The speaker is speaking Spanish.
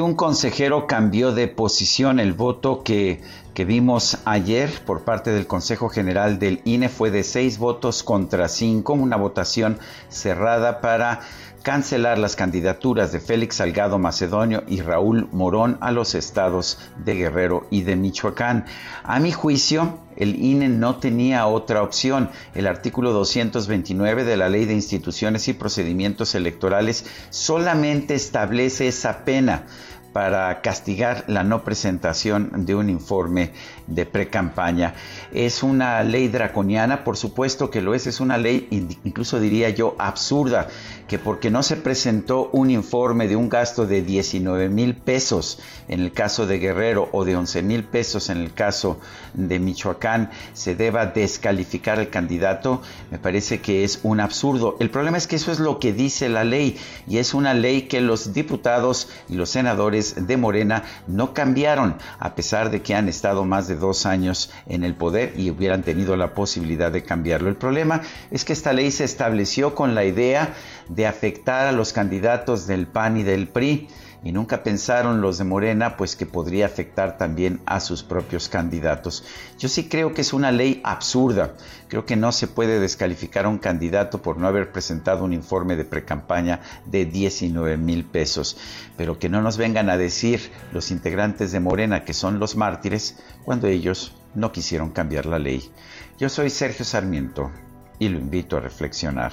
Un consejero cambió de posición. El voto que, que vimos ayer por parte del Consejo General del INE fue de seis votos contra cinco, una votación cerrada para cancelar las candidaturas de Félix Salgado Macedonio y Raúl Morón a los estados de Guerrero y de Michoacán. A mi juicio, el INE no tenía otra opción. El artículo 229 de la Ley de Instituciones y Procedimientos Electorales solamente establece esa pena para castigar la no presentación de un informe de precampaña. Es una ley draconiana, por supuesto que lo es, es una ley incluso diría yo absurda, que porque no se presentó un informe de un gasto de 19 mil pesos en el caso de Guerrero o de 11 mil pesos en el caso de Michoacán, se deba descalificar al candidato, me parece que es un absurdo. El problema es que eso es lo que dice la ley y es una ley que los diputados y los senadores de Morena no cambiaron, a pesar de que han estado más de dos años en el poder y hubieran tenido la posibilidad de cambiarlo. El problema es que esta ley se estableció con la idea de afectar a los candidatos del PAN y del PRI y nunca pensaron los de Morena pues que podría afectar también a sus propios candidatos. Yo sí creo que es una ley absurda. Creo que no se puede descalificar a un candidato por no haber presentado un informe de precampaña de 19 mil pesos. Pero que no nos vengan a decir los integrantes de Morena que son los mártires cuando ellos no quisieron cambiar la ley. Yo soy Sergio Sarmiento y lo invito a reflexionar.